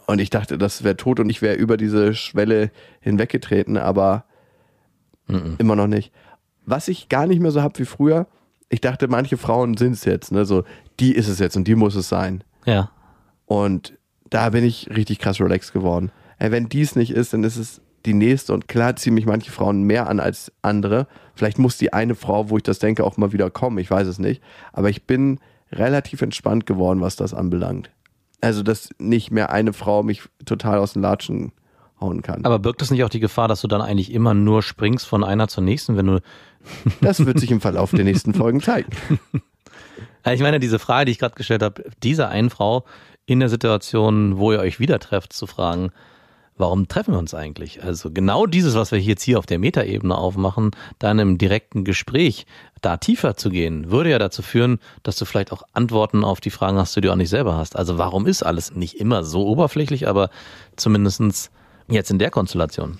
Und ich dachte, das wäre tot und ich wäre über diese Schwelle hinweggetreten, aber immer noch nicht. Was ich gar nicht mehr so habe wie früher, ich dachte, manche Frauen sind es jetzt, ne? So, die ist es jetzt und die muss es sein. Ja. Und da bin ich richtig krass relaxed geworden. Ey, wenn dies nicht ist, dann ist es die nächste und klar ziehen mich manche Frauen mehr an als andere. Vielleicht muss die eine Frau, wo ich das denke, auch mal wieder kommen. Ich weiß es nicht. Aber ich bin relativ entspannt geworden, was das anbelangt. Also, dass nicht mehr eine Frau mich total aus den Latschen hauen kann. Aber birgt das nicht auch die Gefahr, dass du dann eigentlich immer nur springst von einer zur nächsten, wenn du. [LAUGHS] das wird sich im Verlauf der nächsten Folgen zeigen. [LAUGHS] Ich meine, diese Frage, die ich gerade gestellt habe, dieser einen Frau in der Situation, wo ihr euch wieder trefft, zu fragen, warum treffen wir uns eigentlich? Also genau dieses, was wir jetzt hier auf der Metaebene aufmachen, dann im direkten Gespräch da tiefer zu gehen, würde ja dazu führen, dass du vielleicht auch Antworten auf die Fragen hast, die du auch nicht selber hast. Also warum ist alles nicht immer so oberflächlich, aber zumindestens jetzt in der Konstellation?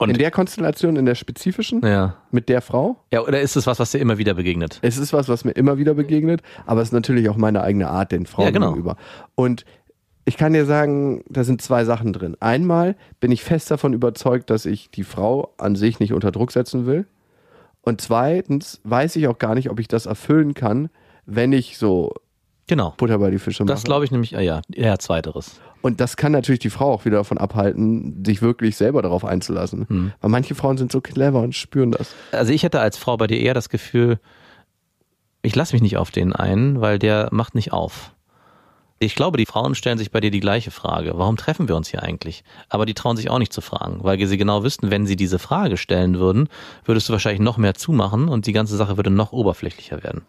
Und in der Konstellation, in der spezifischen, ja. mit der Frau, Ja, oder ist es was, was dir immer wieder begegnet? es ist was, was mir immer wieder begegnet, aber es ist natürlich auch meine eigene Art den Frauen Ja, genau. gegenüber. Und ich kann dir sagen, da sind zwei Sachen drin. Einmal bin ich fest davon überzeugt, dass ich die Frau an sich nicht unter Druck setzen will. Und zweitens weiß ich auch gar nicht, ob ich das erfüllen kann, wenn ich so Genau. Butter bei die Fische mache. Das glaube ich nämlich, ah ja, eher zweiteres. Und das kann natürlich die Frau auch wieder davon abhalten, sich wirklich selber darauf einzulassen. Hm. Weil manche Frauen sind so clever und spüren das. Also ich hätte als Frau bei dir eher das Gefühl, ich lasse mich nicht auf den ein, weil der macht nicht auf. Ich glaube, die Frauen stellen sich bei dir die gleiche Frage. Warum treffen wir uns hier eigentlich? Aber die trauen sich auch nicht zu fragen, weil sie genau wüssten, wenn sie diese Frage stellen würden, würdest du wahrscheinlich noch mehr zumachen und die ganze Sache würde noch oberflächlicher werden.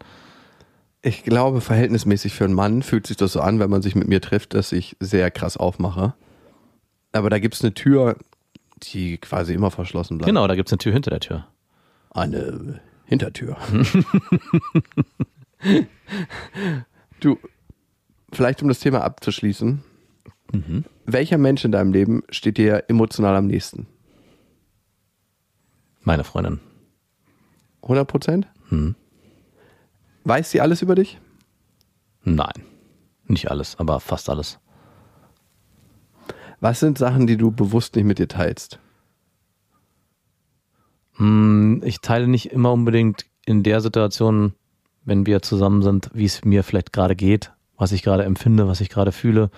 Ich glaube, verhältnismäßig für einen Mann fühlt sich das so an, wenn man sich mit mir trifft, dass ich sehr krass aufmache. Aber da gibt es eine Tür, die quasi immer verschlossen bleibt. Genau, da gibt's eine Tür hinter der Tür. Eine Hintertür. [LAUGHS] du, vielleicht um das Thema abzuschließen. Welcher Mensch in deinem Leben steht dir emotional am nächsten? Meine Freundin. 100 Prozent? Weiß sie alles über dich? Nein. Nicht alles, aber fast alles. Was sind Sachen, die du bewusst nicht mit dir teilst? Hm, Ich teile nicht immer unbedingt in der Situation, wenn wir zusammen sind, wie es mir vielleicht gerade geht, was ich gerade empfinde, was ich gerade fühle,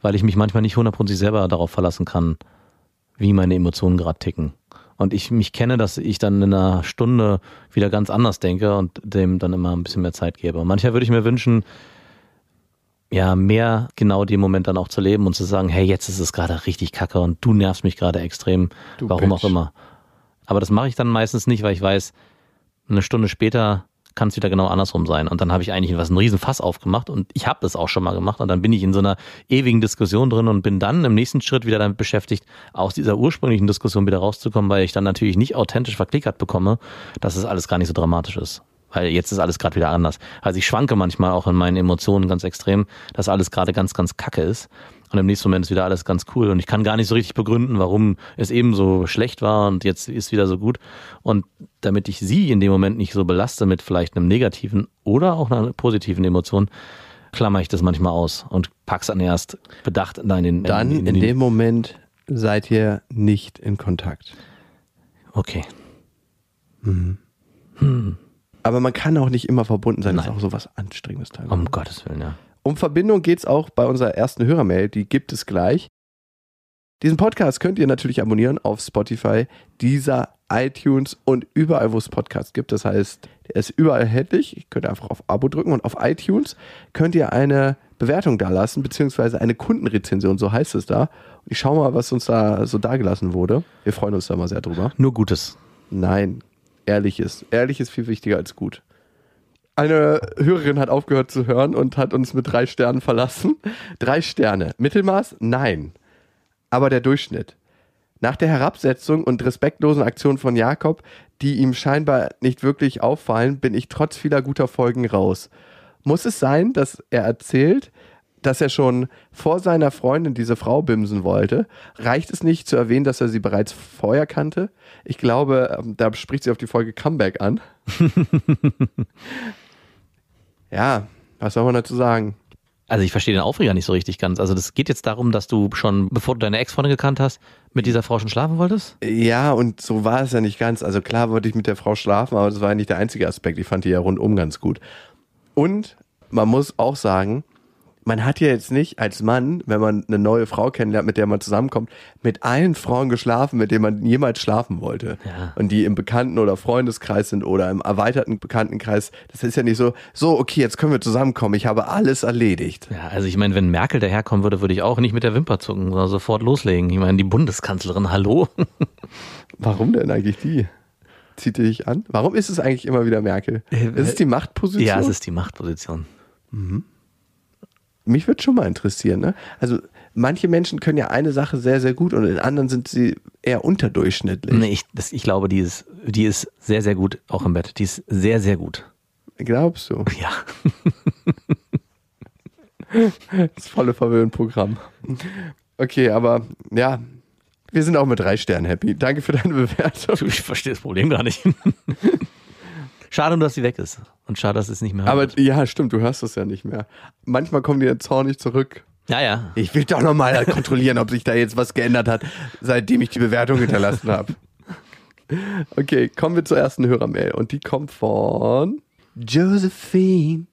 weil ich mich manchmal nicht hundertprozentig selber darauf verlassen kann, wie meine Emotionen gerade ticken. Und ich mich kenne, dass ich dann in einer Stunde wieder ganz anders denke und dem dann immer ein bisschen mehr Zeit gebe. Und manchmal würde ich mir wünschen, ja, mehr genau den Moment dann auch zu leben und zu sagen, hey, jetzt ist es gerade richtig kacke und du nervst mich gerade extrem, Du warum Bitch. auch immer. Aber das mache ich dann meistens nicht, weil ich weiß, eine Stunde später kann es wieder genau andersrum sein. Und dann habe ich eigentlich was einen riesen Fass aufgemacht und ich habe es auch schon mal gemacht und dann bin ich in so einer ewigen Diskussion drin und bin dann im nächsten Schritt wieder damit beschäftigt, aus dieser ursprünglichen Diskussion wieder rauszukommen, weil ich dann natürlich nicht authentisch verklickert bekomme, dass es alles gar nicht so dramatisch ist. Weil jetzt ist alles gerade wieder anders. Also ich schwanke manchmal auch in meinen Emotionen ganz extrem, dass alles gerade ganz, ganz kacke ist. Und im nächsten Moment ist wieder alles ganz cool. Und ich kann gar nicht so richtig begründen, warum es eben so schlecht war und jetzt ist wieder so gut. Und damit ich sie in dem Moment nicht so belaste mit vielleicht einem negativen oder auch einer positiven Emotion, klammer ich das manchmal aus und pack's dann erst bedacht in den. Dann in, in, dem Moment seid ihr nicht in Kontakt. Okay. Aber man kann auch nicht immer verbunden sein. Das Nein. ist auch so was Anstrengendes teilweise. Um Gottes Willen, ja. Um Verbindung geht's auch bei unserer ersten Hörermail. Die gibt es gleich. Diesen Podcast könnt ihr natürlich abonnieren auf Spotify, dieser iTunes und überall, wo es Podcasts gibt. Das heißt, der ist überall erhältlich. Ihr könnt einfach auf Abo drücken und auf iTunes könnt ihr eine Bewertung da lassen, beziehungsweise eine Kundenrezension, so heißt es da. Und ich schau mal, was uns da so dagelassen wurde. Wir freuen uns da mal sehr drüber. Nur Gutes. Nein, ehrliches. Ehrlich ist viel wichtiger als gut. Eine Hörerin hat aufgehört zu hören und hat uns mit drei Sternen verlassen. Drei Sterne. Mittelmaß? Nein. Aber der Durchschnitt. Nach der Herabsetzung und respektlosen Aktion von Jakob, die ihm scheinbar nicht wirklich auffallen, bin ich trotz vieler guter Folgen raus. Muss es sein, dass er erzählt, dass er schon vor seiner Freundin diese Frau bimsen wollte? Reicht es nicht zu erwähnen, dass er sie bereits vorher kannte? Ich glaube, ähm, da spricht sie auf die Folge Comeback an. [LAUGHS] ja, was soll man dazu sagen? Also ich verstehe den Aufreger nicht so richtig ganz. Also das geht jetzt darum, dass du schon, bevor du deine Ex-Freundin gekannt hast, mit dieser Frau schon schlafen wolltest? Ja, und so war es ja nicht ganz. Also klar wollte ich mit der Frau schlafen, aber das war ja nicht der einzige Aspekt. Ich fand die ja rundum ganz gut. Und man muss auch sagen, man hat ja jetzt nicht als Mann, wenn man eine neue Frau kennenlernt, mit der man zusammenkommt, mit allen Frauen geschlafen, mit denen man jemals schlafen wollte. Ja. Und die im Bekannten- oder Freundeskreis sind oder im erweiterten Bekanntenkreis. Das ist ja nicht so, so, okay, jetzt können wir zusammenkommen. Ich habe alles erledigt. Ja, also ich meine, wenn Merkel daherkommen würde, würde ich auch nicht mit der Wimper zucken, sondern sofort loslegen. Ich meine, die Bundeskanzlerin, hallo? [LAUGHS] Warum denn eigentlich die? Zieht die dich an? Warum ist es eigentlich immer wieder Merkel? Äh, Ist es die Machtposition? Ja, es ist die Machtposition. Mich würde schon mal interessieren. Ne? Also manche Menschen können ja eine Sache sehr, sehr gut und in anderen sind sie eher unterdurchschnittlich. Nee, ich, das, ich glaube, die ist, die ist sehr, sehr gut, auch im Bett. Die ist sehr, sehr gut. Glaubst du? Ja. [LAUGHS] Das volle Verwöhnprogramm. Okay, aber ja, wir sind auch mit drei Sternen happy. Danke für deine Bewertung. Ich verstehe das Problem gar nicht. [LAUGHS] Schade, nur, dass sie weg ist. Und schade, dass es nicht mehr Aber hört. ja, stimmt, du hörst das ja nicht mehr. Manchmal kommen die dann zornig zurück. Ja, ja. Ich will doch nochmal kontrollieren, ob sich da jetzt was geändert hat, seitdem ich die Bewertung hinterlassen habe. Okay, kommen wir zur ersten Hörermail. Und die kommt von Josephine.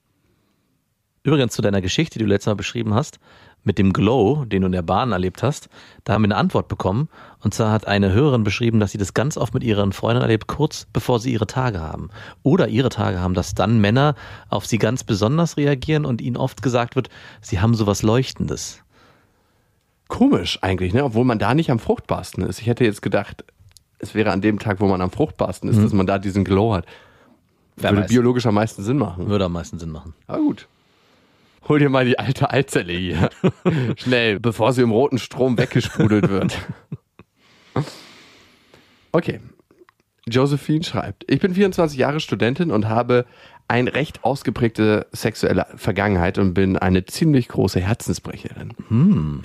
Übrigens zu deiner Geschichte, die du letztes Mal beschrieben hast, mit dem Glow, den du in der Bahn erlebt hast, da haben wir eine Antwort bekommen. Und zwar hat eine Hörerin beschrieben, dass sie das ganz oft mit ihren Freunden erlebt, kurz bevor sie ihre Tage haben. Oder ihre Tage haben, dass dann Männer auf sie ganz besonders reagieren und ihnen oft gesagt wird, sie haben sowas Leuchtendes. Komisch eigentlich, ne? Obwohl man da nicht am fruchtbarsten ist. Ich hätte jetzt gedacht, es wäre an dem Tag, wo man am fruchtbarsten ist, dass man da diesen Glow hat. Wer Würde weiß. biologisch am meisten Sinn machen. Würde am meisten Sinn machen. Aber gut. Hol dir mal die alte Eizelle hier. [LAUGHS] Schnell, bevor sie im roten Strom weggesprudelt wird. Okay. Josephine schreibt, ich bin 24 Jahre Studentin und habe eine recht ausgeprägte sexuelle Vergangenheit und bin eine ziemlich große Herzensbrecherin.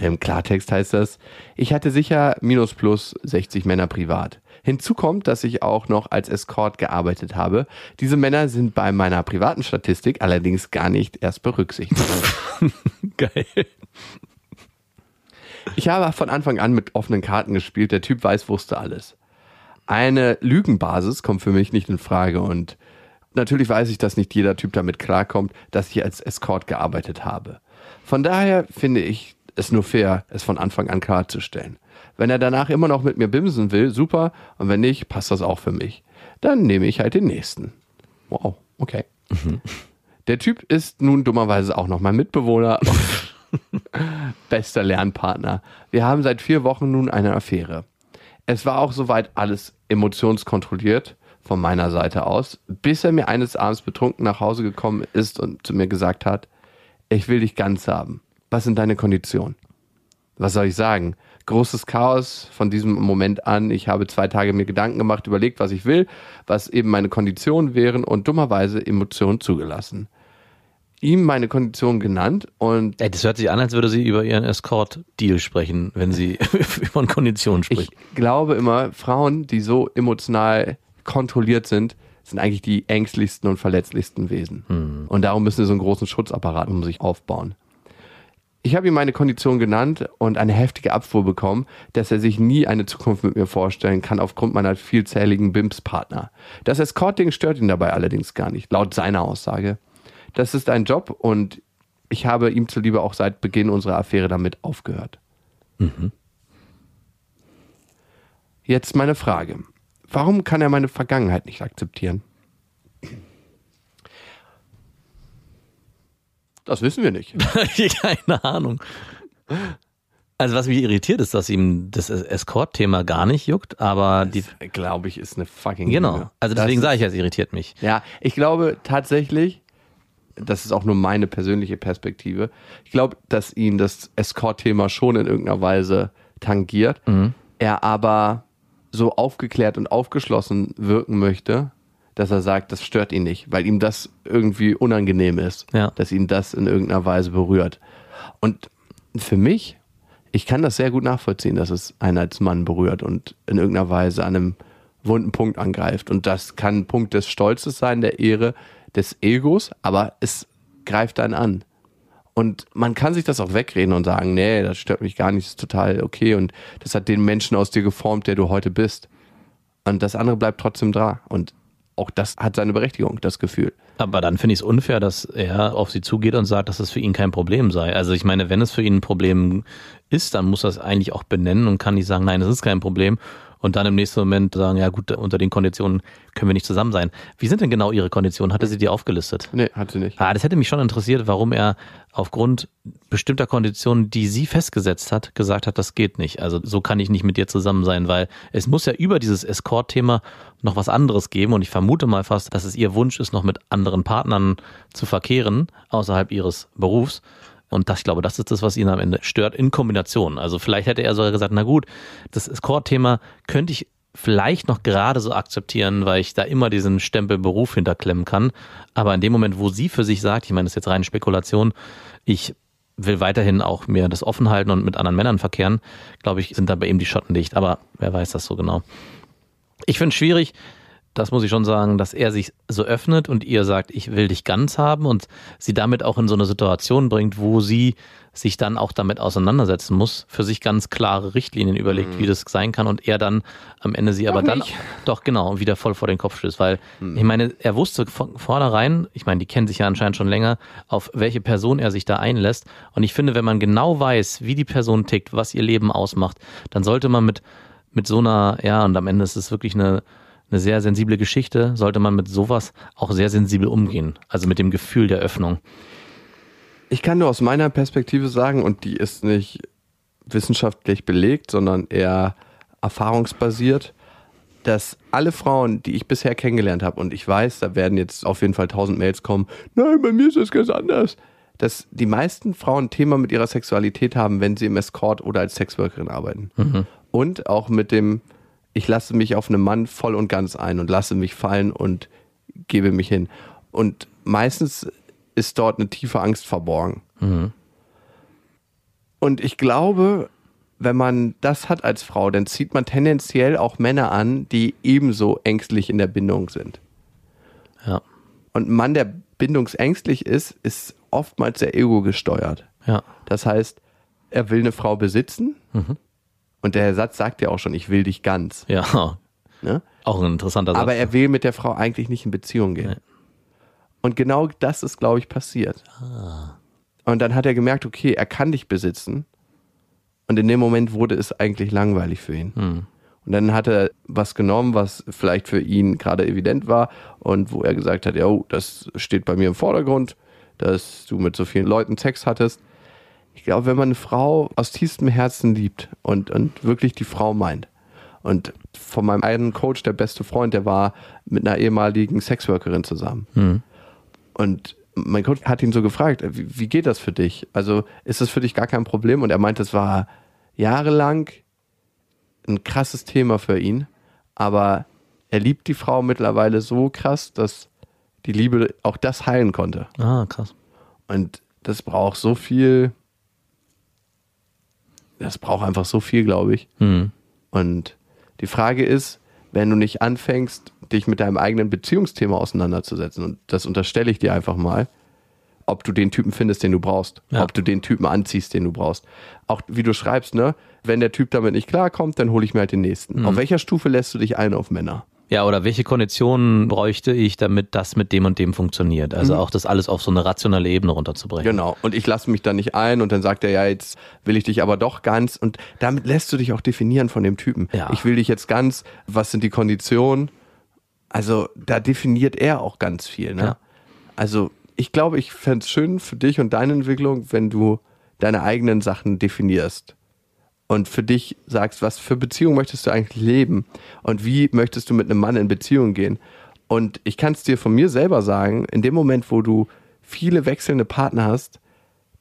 Im Klartext heißt das, ich hatte sicher minus plus 60 Männer privat. Hinzu kommt, dass ich auch noch als Escort gearbeitet habe. Diese Männer sind bei meiner privaten Statistik allerdings gar nicht erst berücksichtigt. [LAUGHS] Geil. Ich habe von Anfang an mit offenen Karten gespielt. Der Typ weiß, wusste alles. Eine Lügenbasis kommt für mich nicht in Frage und natürlich weiß ich, dass nicht jeder Typ damit klarkommt, dass ich als Escort gearbeitet habe. Von daher finde ich es nur fair, es von Anfang an klarzustellen. Wenn er danach immer noch mit mir bimsen will, super. Und wenn nicht, passt das auch für mich. Dann nehme ich halt den nächsten. Wow, okay. Der Typ ist nun dummerweise auch noch mein Mitbewohner. [LAUGHS] Bester Lernpartner. Wir haben seit vier Wochen nun eine Affäre. Es war auch soweit alles emotionskontrolliert von meiner Seite aus, bis er mir eines Abends betrunken nach Hause gekommen ist und zu mir gesagt hat, ich will dich ganz haben. Was sind deine Konditionen? Was soll ich sagen? Großes Chaos von diesem Moment an. Ich habe zwei Tage mir Gedanken gemacht, überlegt, was ich will, was eben meine Konditionen wären und dummerweise Emotionen zugelassen. Ihm meine Konditionen genannt und Ey, das hört sich an, als würde sie über ihren Escort-Deal sprechen, wenn sie [LAUGHS] über eine Kondition spricht. ich glaube immer, Frauen, die so emotional kontrolliert sind, sind eigentlich die ängstlichsten und verletzlichsten Wesen. Und darum müssen sie so einen großen Schutzapparat um sich aufbauen. Ich habe ihm meine Kondition genannt und eine heftige Abfuhr bekommen, dass er sich nie eine Zukunft mit mir vorstellen kann aufgrund meiner vielzähligen BIMS-Partner. Das Escorting stört ihn dabei allerdings gar nicht, laut seiner Aussage. Das ist ein Job und ich habe ihm zuliebe auch seit Beginn unserer Affäre damit aufgehört. Jetzt meine Frage. Warum kann er meine Vergangenheit nicht akzeptieren? Das wissen wir nicht. [LAUGHS] Keine Ahnung. Also was mich irritiert ist, dass ihm das Escort-Thema gar nicht juckt, aber die glaube ich, ist eine fucking genau. Lüge. Also Das deswegen sage ich, es irritiert mich. Ja, ich glaube tatsächlich, das ist auch nur meine persönliche Perspektive, ich glaube, dass ihn das Escort-Thema schon in irgendeiner Weise tangiert, er aber so aufgeklärt und aufgeschlossen wirken möchte, dass er sagt, das stört ihn nicht, weil ihm das irgendwie unangenehm ist, Ja. dass ihn das in irgendeiner Weise berührt. Und für mich, ich kann das sehr gut nachvollziehen, dass es einen als Mann berührt und in irgendeiner Weise an einem wunden Punkt angreift. Und das kann ein Punkt des Stolzes sein, der Ehre, des Egos, aber es greift einen an. Und man kann sich das auch wegreden und sagen, nee, das stört mich gar nicht, das ist total okay und das hat den Menschen aus dir geformt, der du heute bist. Und das andere bleibt trotzdem da. Und auch das hat seine Berechtigung, das Gefühl. Aber dann finde ich es unfair, dass er auf sie zugeht und sagt, dass es für ihn kein Problem sei. Also ich meine, wenn es für ihn ein Problem ist, dann muss er es eigentlich auch benennen und kann nicht sagen, nein, es ist kein Problem. Und dann im nächsten Moment sagen, ja gut, unter den Konditionen können wir nicht zusammen sein. Wie sind denn genau Ihre Konditionen? Hatte sie die aufgelistet? Nee, hat sie nicht. Ah, das hätte mich schon interessiert, warum er aufgrund bestimmter Konditionen, die sie festgesetzt hat, gesagt hat, das geht nicht. Also so kann ich nicht mit dir zusammen sein, weil es muss ja über dieses Escort-Thema noch was anderes geben und ich vermute mal fast, dass es ihr Wunsch ist, noch mit anderen Partnern zu verkehren, außerhalb ihres Berufs. Und das, ich glaube, das ist das, was ihn am Ende stört, in Kombination. Also vielleicht hätte er sogar gesagt, na gut, das Escort-Thema könnte ich vielleicht noch gerade so akzeptieren, weil ich da immer diesen Stempel Beruf hinterklemmen kann. Aber in dem Moment, wo sie für sich sagt, ich meine, das ist jetzt reine Spekulation, ich will weiterhin auch mir das offen halten und mit anderen Männern verkehren, glaube ich, sind da bei ihm die Schotten dicht. Aber wer weiß das so genau. Ich finde es schwierig, das muss ich schon sagen, dass er sich so öffnet und ihr sagt, ich will dich ganz haben und sie damit auch in so eine Situation bringt, wo sie sich dann auch damit auseinandersetzen muss, für sich ganz klare Richtlinien überlegt, wie das sein kann und er dann am Ende sie aber dann nicht. doch genau wieder voll vor den Kopf stößt, weil ich meine, er wusste von vornherein, ich meine, die kennen sich ja anscheinend schon länger, auf welche Person er sich da einlässt und ich finde, wenn man genau weiß, wie die Person tickt, was ihr Leben ausmacht, dann sollte man mit mit so einer, ja, und am Ende ist es wirklich eine, eine sehr sensible Geschichte, sollte man mit sowas auch sehr sensibel umgehen. Also mit dem Gefühl der Öffnung. Ich kann nur aus meiner Perspektive sagen, und die ist nicht wissenschaftlich belegt, sondern eher erfahrungsbasiert, dass alle Frauen, die ich bisher kennengelernt habe, und ich weiß, da werden jetzt auf jeden Fall tausend Mails kommen, nein, bei mir ist das ganz anders, dass die meisten Frauen ein Thema mit ihrer Sexualität haben, wenn sie im Escort oder als Sexworkerin arbeiten. Und auch mit dem, ich lasse mich auf einen Mann voll und ganz ein und lasse mich fallen und gebe mich hin. Und meistens ist dort eine tiefe Angst verborgen. Und ich glaube, wenn man das hat als Frau, dann zieht man tendenziell auch Männer an, die ebenso ängstlich in der Bindung sind. Ja. Und ein Mann, der bindungsängstlich ist, ist oftmals sehr ego gesteuert. Ja. Das heißt, er will eine Frau besitzen. Und der Satz sagt ja auch schon, ich will dich ganz. Ja. Ne? Auch ein interessanter Satz. Aber er will mit der Frau eigentlich nicht in Beziehung gehen. Und genau das ist, glaube ich, passiert. Und dann hat er gemerkt, okay, er kann dich besitzen. Und in dem Moment wurde es eigentlich langweilig für ihn. Hm. Und dann hat er was genommen, was vielleicht für ihn gerade evident war und wo er gesagt hat, ja, oh, das steht bei mir im Vordergrund, dass du mit so vielen Leuten Sex hattest. Ich glaube, wenn man eine Frau aus tiefstem Herzen liebt und, und wirklich die Frau meint, und von meinem einen Coach, der beste Freund, der war mit einer ehemaligen Sexworkerin zusammen. Hm. Und mein Coach hat ihn so gefragt, wie, wie geht das für dich? Also ist das für dich gar kein Problem? Und er meinte, es war jahrelang ein krasses Thema für ihn, aber er liebt die Frau mittlerweile so krass, dass die Liebe auch das heilen konnte. Ah, krass. Und das braucht so viel, das braucht einfach so viel, glaube ich. Hm. Und die Frage ist, wenn du nicht anfängst, dich mit deinem eigenen Beziehungsthema auseinanderzusetzen, und das unterstelle ich dir einfach mal, ob du den Typen findest, den du brauchst, Ja. ob du den Typen anziehst, den du brauchst. Auch wie du schreibst, ne? Wenn der Typ damit nicht klarkommt, dann hole ich mir halt den nächsten. Auf welcher Stufe lässt du dich ein auf Männer? Ja, oder welche Konditionen bräuchte ich, damit das mit dem und dem funktioniert? Also auch das alles auf so eine rationale Ebene runterzubrechen. Genau. Und ich lasse mich da nicht ein und dann sagt er, ja, jetzt will ich dich aber doch ganz. Und damit lässt du dich auch definieren von dem Typen. Ja. Ich will dich jetzt ganz. Was sind die Konditionen? Also da definiert er auch ganz viel. Ne? Ja. Also ich glaube, ich fände es schön für dich und deine Entwicklung, wenn du deine eigenen Sachen definierst. Und für dich sagst, was für Beziehung möchtest du eigentlich leben? Und wie möchtest du mit einem Mann in Beziehung gehen? Und ich kann es dir von mir selber sagen, in dem Moment, wo du viele wechselnde Partner hast,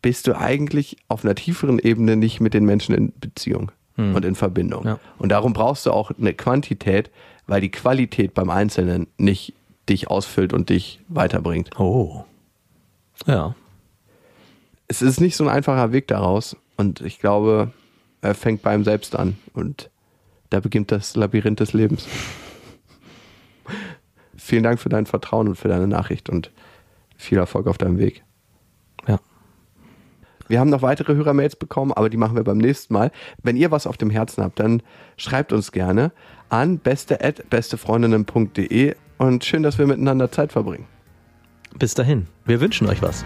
bist du eigentlich auf einer tieferen Ebene nicht mit den Menschen in Beziehung und in Verbindung. Ja. Und darum brauchst du auch eine Quantität, weil die Qualität beim Einzelnen nicht dich ausfüllt und dich weiterbringt. Oh. Ja. Es ist nicht so ein einfacher Weg daraus und ich glaube, er fängt bei ihm selbst an und da beginnt das Labyrinth des Lebens. [LAUGHS] Vielen Dank für dein Vertrauen und für deine Nachricht und viel Erfolg auf deinem Weg. Ja. Wir haben noch weitere Hörermails bekommen, aber die machen wir beim nächsten Mal. Wenn ihr was auf dem Herzen habt, dann schreibt uns gerne an beste@bestefreundinnen.de und schön, dass wir miteinander Zeit verbringen. Bis dahin. Wir wünschen euch was.